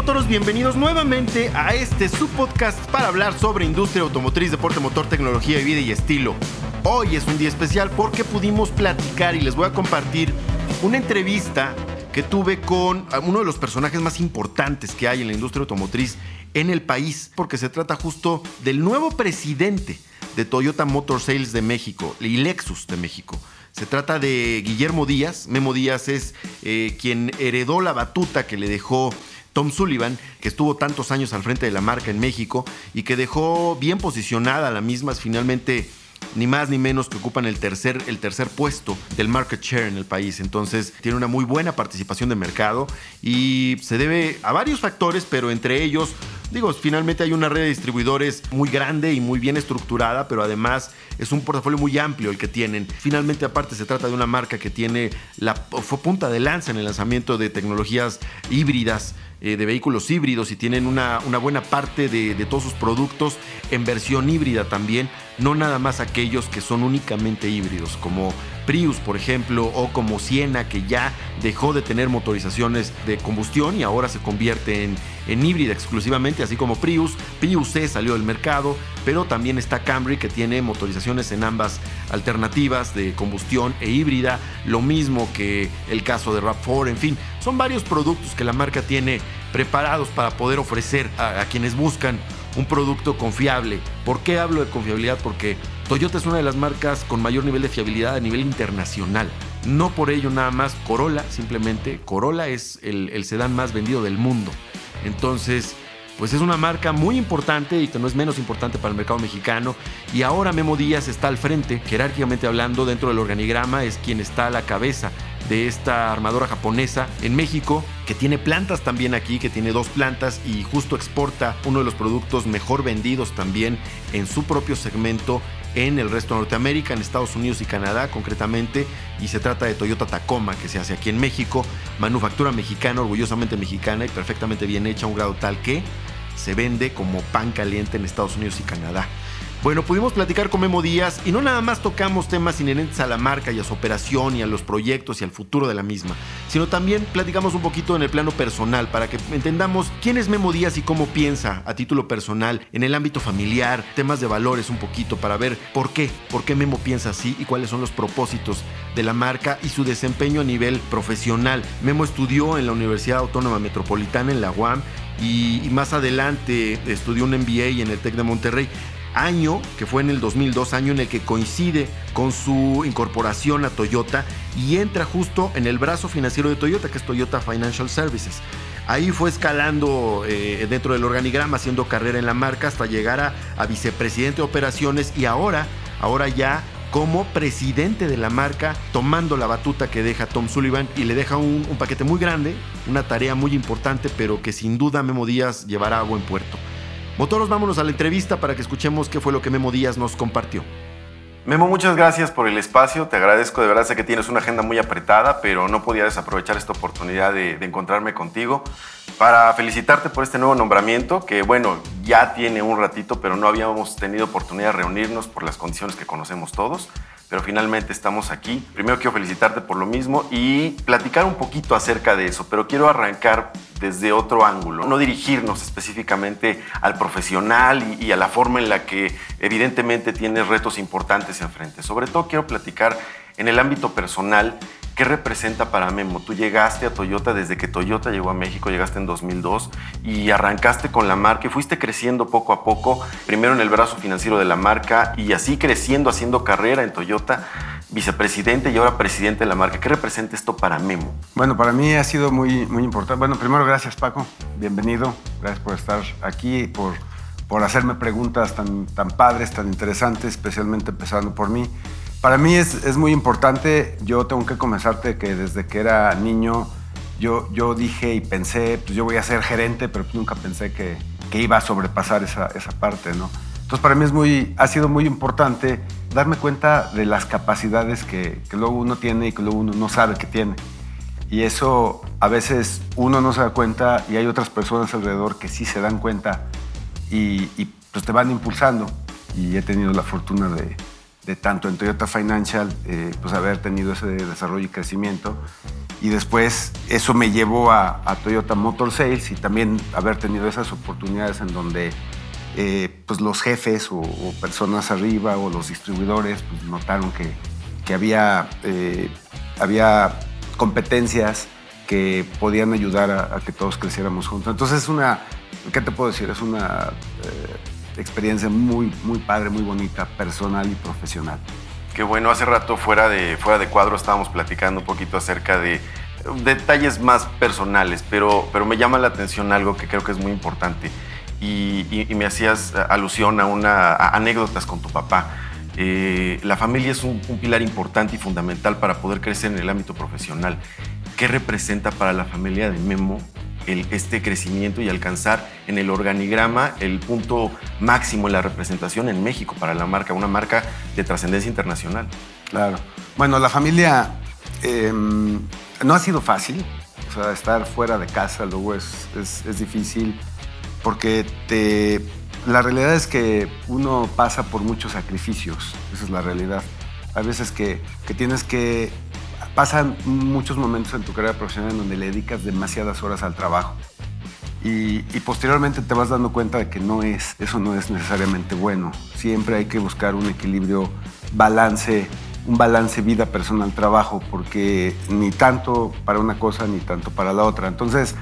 motoros? Bienvenidos nuevamente a este subpodcast para hablar sobre industria automotriz, deporte motor, tecnología de vida y estilo. Hoy es un día especial porque pudimos platicar y les voy a compartir una entrevista que tuve con uno de los personajes más importantes que hay en la industria automotriz en el país, porque se trata justo del nuevo presidente de Toyota Motor Sales de México y Lexus de México. Se trata de Guillermo Díaz. Memo Díaz es eh, quien heredó la batuta que le dejó Tom Sullivan, que estuvo tantos años al frente de la marca en México y que dejó bien posicionada la misma, finalmente ni más ni menos que ocupan el tercer, el tercer puesto del market share en el país. Entonces tiene una muy buena participación de mercado y se debe a varios factores, pero entre ellos Digo, finalmente hay una red de distribuidores muy grande y muy bien estructurada, pero además es un portafolio muy amplio el que tienen. Finalmente, aparte, se trata de una marca que tiene la fue punta de lanza en el lanzamiento de tecnologías híbridas eh, de vehículos híbridos y tienen una, una buena parte de, de, todos sus productos en versión híbrida también, no nada más aquellos que son únicamente híbridos, como Prius, por ejemplo, o como Siena, que ya dejó de tener motorizaciones de combustión y ahora se convierte en, en híbrida exclusivamente, así como Prius. Prius C salió del mercado, pero también está Camry que tiene motorizaciones en ambas alternativas de combustión e híbrida, lo mismo que el caso de RAV4, en fin, son varios productos que la marca tiene preparados para poder ofrecer a, a quienes buscan un producto confiable. ¿Por qué hablo de confiabilidad? Porque Toyota es una de las marcas con mayor nivel de fiabilidad a nivel internacional. No por ello nada más Corolla, simplemente Corolla es el, el sedán más vendido del mundo. Entonces, pues es una marca muy importante y que no es menos importante para el mercado mexicano. Y ahora Memo Díaz está al frente, jerárquicamente hablando, dentro del organigrama, es quien está a la cabeza de esta armadora japonesa en México, que tiene plantas también aquí, que tiene dos plantas y justo exporta uno de los productos mejor vendidos también en su propio segmento en el resto de Norteamérica, en Estados Unidos y Canadá concretamente, y se trata de Toyota Tacoma, que se hace aquí en México, manufactura mexicana, orgullosamente mexicana y perfectamente bien hecha a un grado tal que se vende como pan caliente en Estados Unidos y Canadá. Bueno, pudimos platicar con Memo Díaz y no nada más tocamos temas inherentes a la marca y a su operación y a los proyectos y al futuro de la misma, sino también platicamos un poquito en el plano personal para que entendamos quién es Memo Díaz y cómo piensa a título personal en el ámbito familiar, temas de valores un poquito para ver por qué, por qué Memo piensa así y cuáles son los propósitos de la marca y su desempeño a nivel profesional. Memo estudió en la Universidad Autónoma Metropolitana en la UAM y, más adelante estudió un MBA en el TEC de Monterrey año que fue en el 2002, año en el que coincide con su incorporación a Toyota y entra justo en el brazo financiero de Toyota, que es Toyota Financial Services. Ahí fue escalando eh, dentro del organigrama, haciendo carrera en la marca hasta llegar a, vicepresidente de operaciones y ahora, ahora ya como presidente de la marca, tomando la batuta que deja Tom Sullivan y le deja un, un paquete muy grande, una tarea muy importante, pero que sin duda Memo Díaz llevará a buen puerto. Motoros, vámonos a la entrevista para que escuchemos qué fue lo que Memo Díaz nos compartió. Memo, muchas gracias por el espacio, te agradezco, de verdad sé que tienes una agenda muy apretada, pero no podía desaprovechar esta oportunidad de, de, encontrarme contigo para felicitarte por este nuevo nombramiento, que bueno, ya tiene un ratito, pero no habíamos tenido oportunidad de reunirnos por las condiciones que conocemos todos pero finalmente estamos aquí. Primero quiero felicitarte por lo mismo y platicar un poquito acerca de eso, pero quiero arrancar desde otro ángulo, no dirigirnos específicamente al profesional y, a la forma en la que evidentemente tienes retos importantes enfrente. Sobre todo quiero platicar en el ámbito personal ¿Qué representa para Memo? Tú llegaste a Toyota desde que Toyota llegó a México, llegaste en 2002 y arrancaste con la marca y fuiste creciendo poco a poco, primero en el brazo financiero de la marca y así creciendo, haciendo carrera en Toyota, vicepresidente y ahora presidente de la marca. ¿Qué representa esto para Memo? Bueno, para mí ha sido muy, muy importante. Bueno, primero gracias Paco, bienvenido, gracias por estar aquí, por, por hacerme preguntas tan, tan padres, tan interesantes, especialmente empezando por mí. Para mí es, es, muy importante, yo tengo que comenzarte que desde que era niño yo, yo dije y pensé, pues yo voy a ser gerente, pero nunca pensé que, que iba a sobrepasar esa, esa, parte, ¿no? Entonces para mí es muy, ha sido muy importante darme cuenta de las capacidades que, que luego uno tiene y que luego uno no sabe que tiene. Y eso a veces uno no se da cuenta y hay otras personas alrededor que sí se dan cuenta y, pues te van impulsando. Y he tenido la fortuna de, de tanto en Toyota Financial, eh, pues haber tenido ese desarrollo y crecimiento. Y después eso me llevó a, Toyota Motor Sales y también haber tenido esas oportunidades en donde eh, pues los jefes o, personas arriba o los distribuidores pues notaron que, que había, eh, había competencias que podían ayudar a, que todos creciéramos juntos. Entonces es una, ¿qué te puedo decir? Es una experiencia muy, muy padre, muy bonita, personal y profesional. Qué bueno, hace rato fuera de, fuera de cuadro estábamos platicando un poquito acerca de detalles más personales, pero, pero me llama la atención algo que creo que es muy importante y, me hacías alusión a una anécdotas con tu papá. Eh, la familia es un, un, pilar importante y fundamental para poder crecer en el ámbito profesional. ¿Qué representa para la familia de Memo este crecimiento y alcanzar en el organigrama el punto máximo en la representación en México para la marca, una marca de trascendencia internacional. Claro. Bueno, la familia em, no ha sido fácil. O sea, estar fuera de casa luego es, es, difícil porque te, la realidad es que uno pasa por muchos sacrificios. Esa es la realidad. Hay veces que, que tienes que pasan muchos momentos en tu carrera profesional en donde le dedicas demasiadas horas al trabajo. Y, posteriormente te vas dando cuenta de que no es, eso no es necesariamente bueno. Siempre hay que buscar un equilibrio, balance, un balance vida personal trabajo, porque ni tanto para una cosa ni tanto para la otra. Entonces,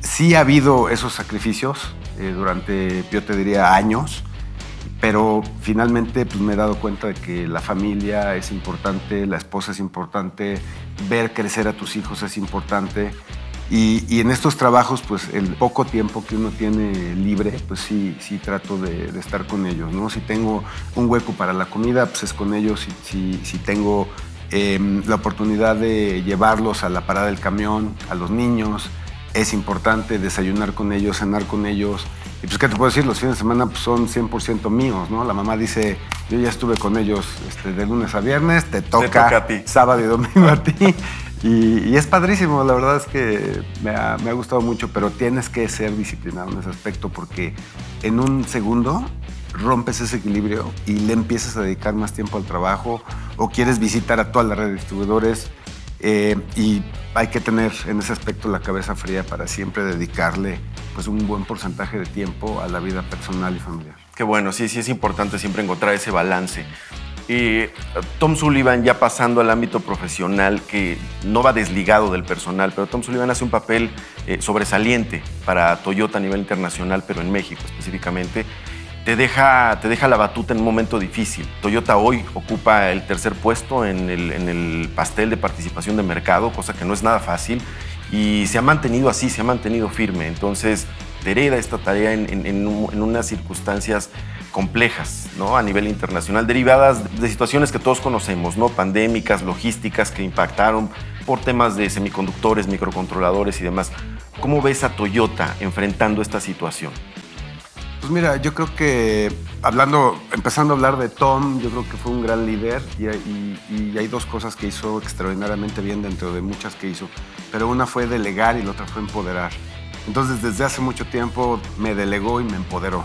sí ha habido esos sacrificios eh, durante, yo te diría, años pero finalmente pues, me he dado cuenta de que la familia es importante, la esposa es importante, ver crecer a tus hijos es importante. Y, en estos trabajos, pues el poco tiempo que uno tiene libre, pues sí, sí trato de, estar con ellos, ¿no? Si tengo un hueco para la comida, pues es con ellos. Si, si, tengo em, la oportunidad de llevarlos a la parada del camión, a los niños, es importante desayunar con ellos, cenar con ellos. Y pues, ¿qué te puedo decir? Los fines de semana pues, son 100% míos, ¿no? La mamá dice, yo ya estuve con ellos este, de lunes a viernes, te toca, a ti. sábado y domingo a ti. Y, es padrísimo, la verdad es que me ha, me ha, gustado mucho, pero tienes que ser disciplinado en ese aspecto porque en un segundo rompes ese equilibrio y le empiezas a dedicar más tiempo al trabajo o quieres visitar a toda la red de distribuidores eh, y hay que tener en ese aspecto la cabeza fría para siempre dedicarle pues, un buen porcentaje de tiempo a la vida personal y familiar. Qué bueno, sí, sí es importante siempre encontrar ese balance. Y Tom Sullivan, ya pasando al ámbito profesional, que no va desligado del personal, pero Tom Sullivan hace un papel eh, sobresaliente para Toyota a nivel internacional, pero en México específicamente te deja, te deja la batuta en un momento difícil. Toyota hoy ocupa el tercer puesto en el, pastel de participación de mercado, cosa que no es nada fácil, y se ha mantenido así, se ha mantenido firme. Entonces, te hereda esta tarea en, unas circunstancias complejas ¿no? a nivel internacional, derivadas de situaciones que todos conocemos, ¿no? pandémicas, logísticas que impactaron por temas de semiconductores, microcontroladores y demás. ¿Cómo ves a Toyota enfrentando esta situación? Pues mira, yo creo que hablando, empezando a hablar de Tom, yo creo que fue un gran líder y, hay dos cosas que hizo extraordinariamente bien dentro de muchas que hizo, pero una fue delegar y la otra fue empoderar. Entonces desde hace mucho tiempo me delegó y me empoderó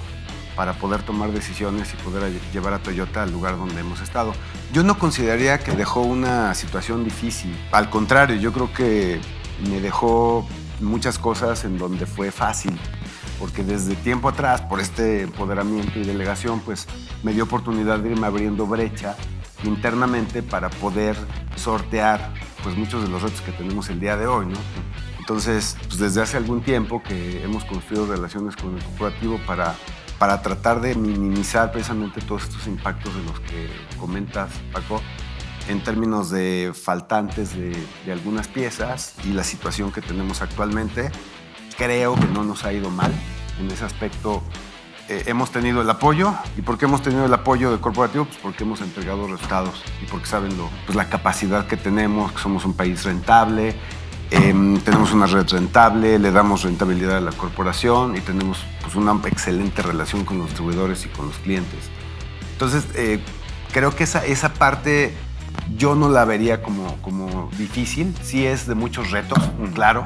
para poder tomar decisiones y poder llevar a Toyota al lugar donde hemos estado. Yo no consideraría que dejó una situación difícil, al contrario, yo creo que me dejó muchas cosas en donde fue fácil porque desde tiempo atrás, por este empoderamiento y delegación, pues me dio oportunidad de irme abriendo brecha internamente para poder sortear pues muchos de los retos que tenemos el día de hoy, ¿no? Entonces, pues desde hace algún tiempo que hemos construido relaciones con el corporativo para, para tratar de minimizar precisamente todos estos impactos de los que comentas, Paco, en términos de faltantes de, de algunas piezas y la situación que tenemos actualmente creo que no nos ha ido mal. En ese aspecto eh, hemos tenido el apoyo. ¿Y por qué hemos tenido el apoyo del corporativo? Pues porque hemos entregado resultados y porque saben lo, pues la capacidad que tenemos, que somos un país rentable, em, tenemos una red rentable, le damos rentabilidad a la corporación y tenemos pues, una excelente relación con los distribuidores y con los clientes. Entonces, eh, creo que esa, esa parte yo no la vería como, como difícil. Sí es de muchos retos, claro,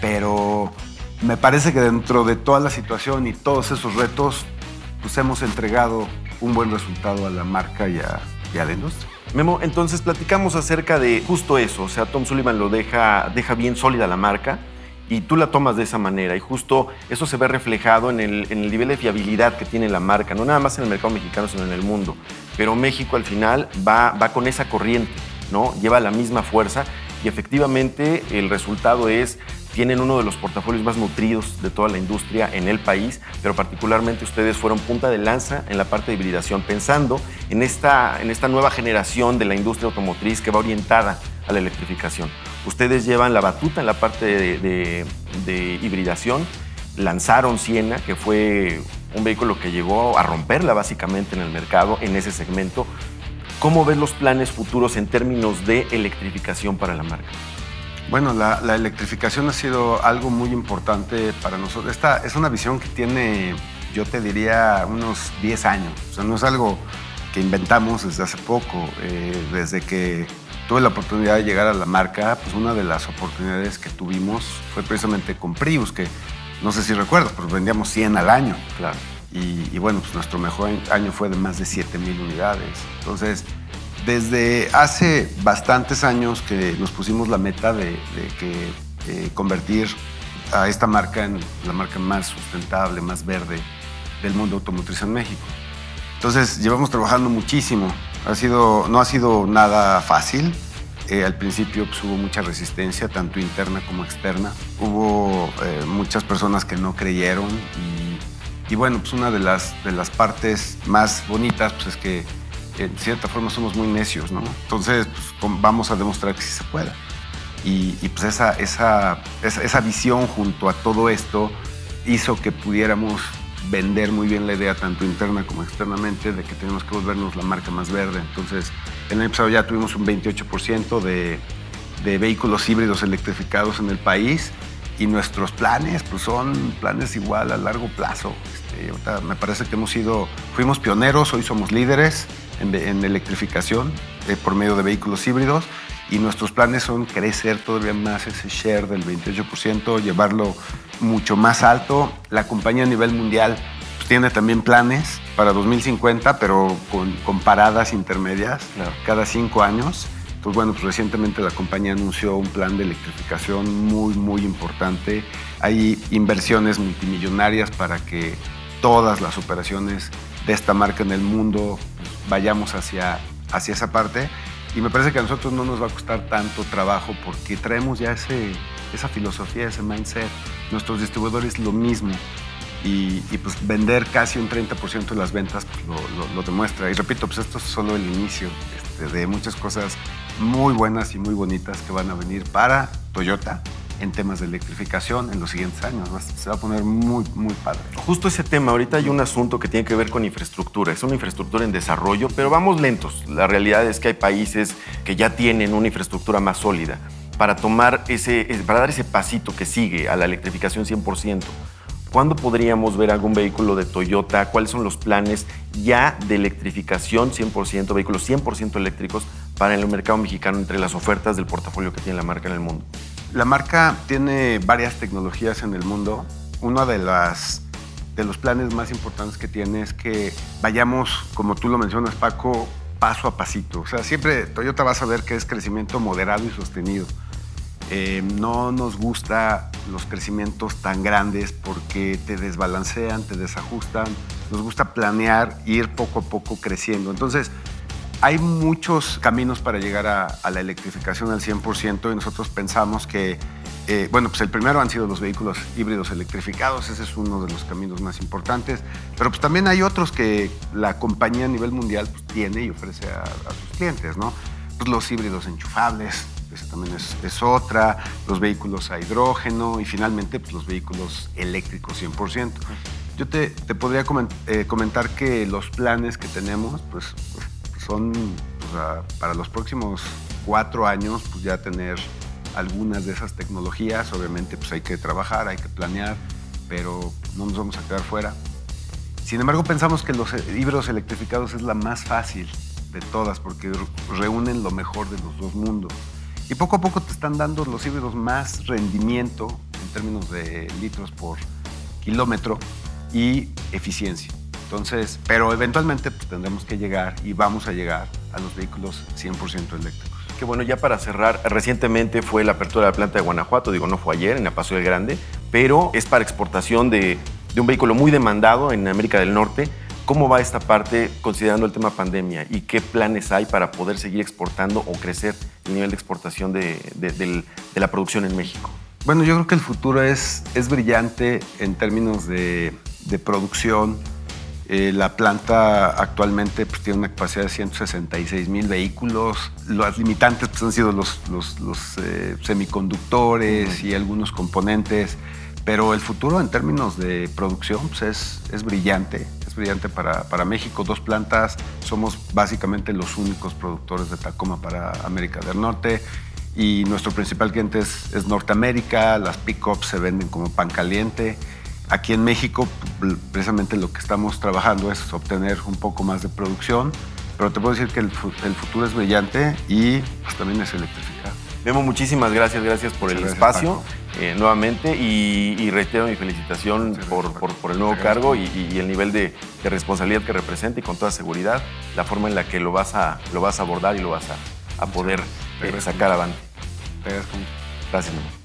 pero me parece que dentro de toda la situación y todos esos retos, pues hemos entregado un buen resultado a la marca y a, y a la industria. Memo, entonces platicamos acerca de justo eso, o sea, Tom Sullivan lo deja, deja bien sólida la marca y tú la tomas de esa manera y justo eso se ve reflejado en el, en el, nivel de fiabilidad que tiene la marca, no nada más en el mercado mexicano, sino en el mundo. Pero México al final va, va con esa corriente, ¿no? Lleva la misma fuerza y efectivamente el resultado es tienen uno de los portafolios más nutridos de toda la industria en el país, pero particularmente ustedes fueron punta de lanza en la parte de hibridación, pensando en esta, en esta nueva generación de la industria automotriz que va orientada a la electrificación. Ustedes llevan la batuta en la parte de, de, de hibridación, lanzaron Siena, que fue un vehículo que llegó a romperla básicamente en el mercado, en ese segmento. ¿Cómo ves los planes futuros en términos de electrificación para la marca? Bueno, la, la, electrificación ha sido algo muy importante para nosotros. Esta es una visión que tiene, yo te diría, unos 10 años. O sea, no es algo que inventamos desde hace poco. Eh, desde que tuve la oportunidad de llegar a la marca, pues una de las oportunidades que tuvimos fue precisamente con Prius, que no sé si recuerdas, pero vendíamos 100 al año. Claro. Y, y bueno, pues nuestro mejor año fue de más de 7 mil unidades. Entonces, desde hace bastantes años que nos pusimos la meta de, de que eh, convertir a esta marca en la marca más sustentable, más verde del mundo automotriz en México. Entonces llevamos trabajando muchísimo. Ha sido, no ha sido nada fácil. Eh, al principio pues, hubo mucha resistencia, tanto interna como externa. Hubo eh, muchas personas que no creyeron y, y bueno, pues una de las, de las partes más bonitas pues, es que en cierta forma somos muy necios, ¿no? Entonces, pues, vamos a demostrar que sí se puede. Y, y pues esa, esa, esa, esa, visión junto a todo esto hizo que pudiéramos vender muy bien la idea, tanto interna como externamente, de que tenemos que volvernos la marca más verde. Entonces, el año pasado ya tuvimos un 28% de, de vehículos híbridos electrificados en el país y nuestros planes pues son planes igual a largo plazo. Este, me parece que hemos sido, fuimos pioneros, hoy somos líderes en, en electrificación eh, por medio de vehículos híbridos y nuestros planes son crecer todavía más ese share del 28%, llevarlo mucho más alto. La compañía a nivel mundial pues, tiene también planes para 2050, pero con, con paradas intermedias claro. cada cinco años. Entonces, bueno, pues recientemente la compañía anunció un plan de electrificación muy, muy importante. Hay inversiones multimillonarias para que todas las operaciones de esta marca en el mundo vayamos hacia, hacia esa parte. Y me parece que a nosotros no nos va a costar tanto trabajo porque traemos ya ese, esa filosofía, ese mindset. Nuestros distribuidores lo mismo. Y, pues vender casi un 30% de las ventas pues lo, lo, lo, demuestra. Y repito, pues esto es solo el inicio este, de muchas cosas muy buenas y muy bonitas que van a venir para Toyota en temas de electrificación en los siguientes años. Se va a poner muy, muy padre. Justo ese tema, ahorita hay un asunto que tiene que ver con infraestructura. Es una infraestructura en desarrollo, pero vamos lentos. La realidad es que hay países que ya tienen una infraestructura más sólida para tomar ese, para dar ese pasito que sigue a la electrificación 100%. ¿Cuándo podríamos ver algún vehículo de Toyota? ¿Cuáles son los planes ya de electrificación 100%, vehículos 100% eléctricos para el mercado mexicano entre las ofertas del portafolio que tiene la marca en el mundo? La marca tiene varias tecnologías en el mundo. Uno de, las, de los planes más importantes que tiene es que vayamos, como tú lo mencionas, Paco, paso a pasito. O sea, siempre Toyota va a saber que es crecimiento moderado y sostenido. Eh, no nos gusta los crecimientos tan grandes porque te desbalancean, te desajustan. Nos gusta planear, ir poco a poco creciendo. Entonces, hay muchos caminos para llegar a, a, la electrificación al 100% y nosotros pensamos que, eh, bueno, pues el primero han sido los vehículos híbridos electrificados, ese es uno de los caminos más importantes, pero pues también hay otros que la compañía a nivel mundial pues, tiene y ofrece a, a sus clientes, ¿no? Pues los híbridos enchufables, esa también es, es, otra, los vehículos a hidrógeno y finalmente pues, los vehículos eléctricos 100%. Yo te, te podría eh, comentar que los planes que tenemos, pues, pues son sea, para los próximos cuatro años, pues ya tener algunas de esas tecnologías. Obviamente, pues hay que trabajar, hay que planear, pero no nos vamos a quedar fuera. Sin embargo, pensamos que los híbridos electrificados es la más fácil de todas porque reúnen lo mejor de los dos mundos. Y poco a poco te están dando los híbridos más rendimiento en términos de litros por kilómetro y eficiencia. Entonces, pero eventualmente pues, tendremos que llegar y vamos a llegar a los vehículos 100% eléctricos. Que bueno, ya para cerrar, recientemente fue la apertura de la planta de Guanajuato, digo, no fue ayer, en la Paso del Grande, pero es para exportación de, de un vehículo muy demandado en América del Norte. ¿Cómo va esta parte considerando el tema pandemia y qué planes hay para poder seguir exportando o crecer el nivel de exportación de, de, de la producción en México? Bueno, yo creo que el futuro es, es brillante en términos de, de producción. Eh, la planta actualmente pues, tiene una capacidad de 166 mil vehículos. Las limitantes pues, han sido los, los, los eh, semiconductores y algunos componentes. Pero el futuro en términos de producción pues, es, es brillante, es brillante para, para, México. Dos plantas, somos básicamente los únicos productores de Tacoma para América del Norte y nuestro principal cliente es, es Norteamérica, las pickups se venden como pan caliente. Aquí en México, precisamente lo que estamos trabajando es obtener un poco más de producción, pero te puedo decir que el, el futuro es brillante y pues, también es electrificado. Memo, muchísimas gracias, gracias por Muchas el gracias, espacio eh, nuevamente y, y, reitero mi felicitación por, por, por, el nuevo cargo y, y, el nivel de, de, responsabilidad que representa y con toda seguridad la forma en la que lo vas a, lo vas a abordar y lo vas a, a poder eh, sacar adelante. Gracias, Memo.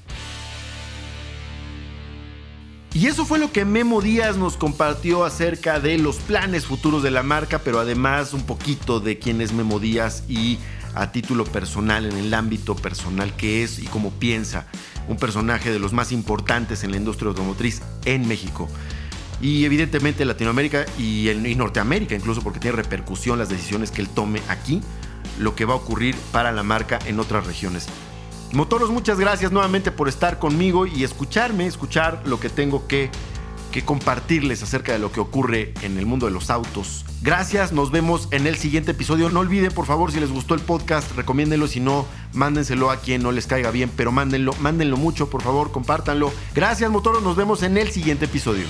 Y eso fue lo que Memo Díaz nos compartió acerca de los planes futuros de la marca, pero además un poquito de quién es Memo Díaz y a título personal, en el ámbito personal que es y cómo piensa, un personaje de los más importantes en la industria automotriz en México. Y evidentemente Latinoamérica y, el, y Norteamérica, incluso porque tiene repercusión las decisiones que él tome aquí, lo que va a ocurrir para la marca en otras regiones. Motoros, muchas gracias nuevamente por estar conmigo y escucharme, escuchar lo que tengo que, que, compartirles acerca de lo que ocurre en el mundo de los autos. Gracias, nos vemos en el siguiente episodio. No olviden, por favor, si les gustó el podcast, recomiéndenlo. Si no, mándenselo a quien no les caiga bien, pero mándenlo, mándenlo mucho, por favor, compártanlo. Gracias, Motoros, nos vemos en el siguiente episodio.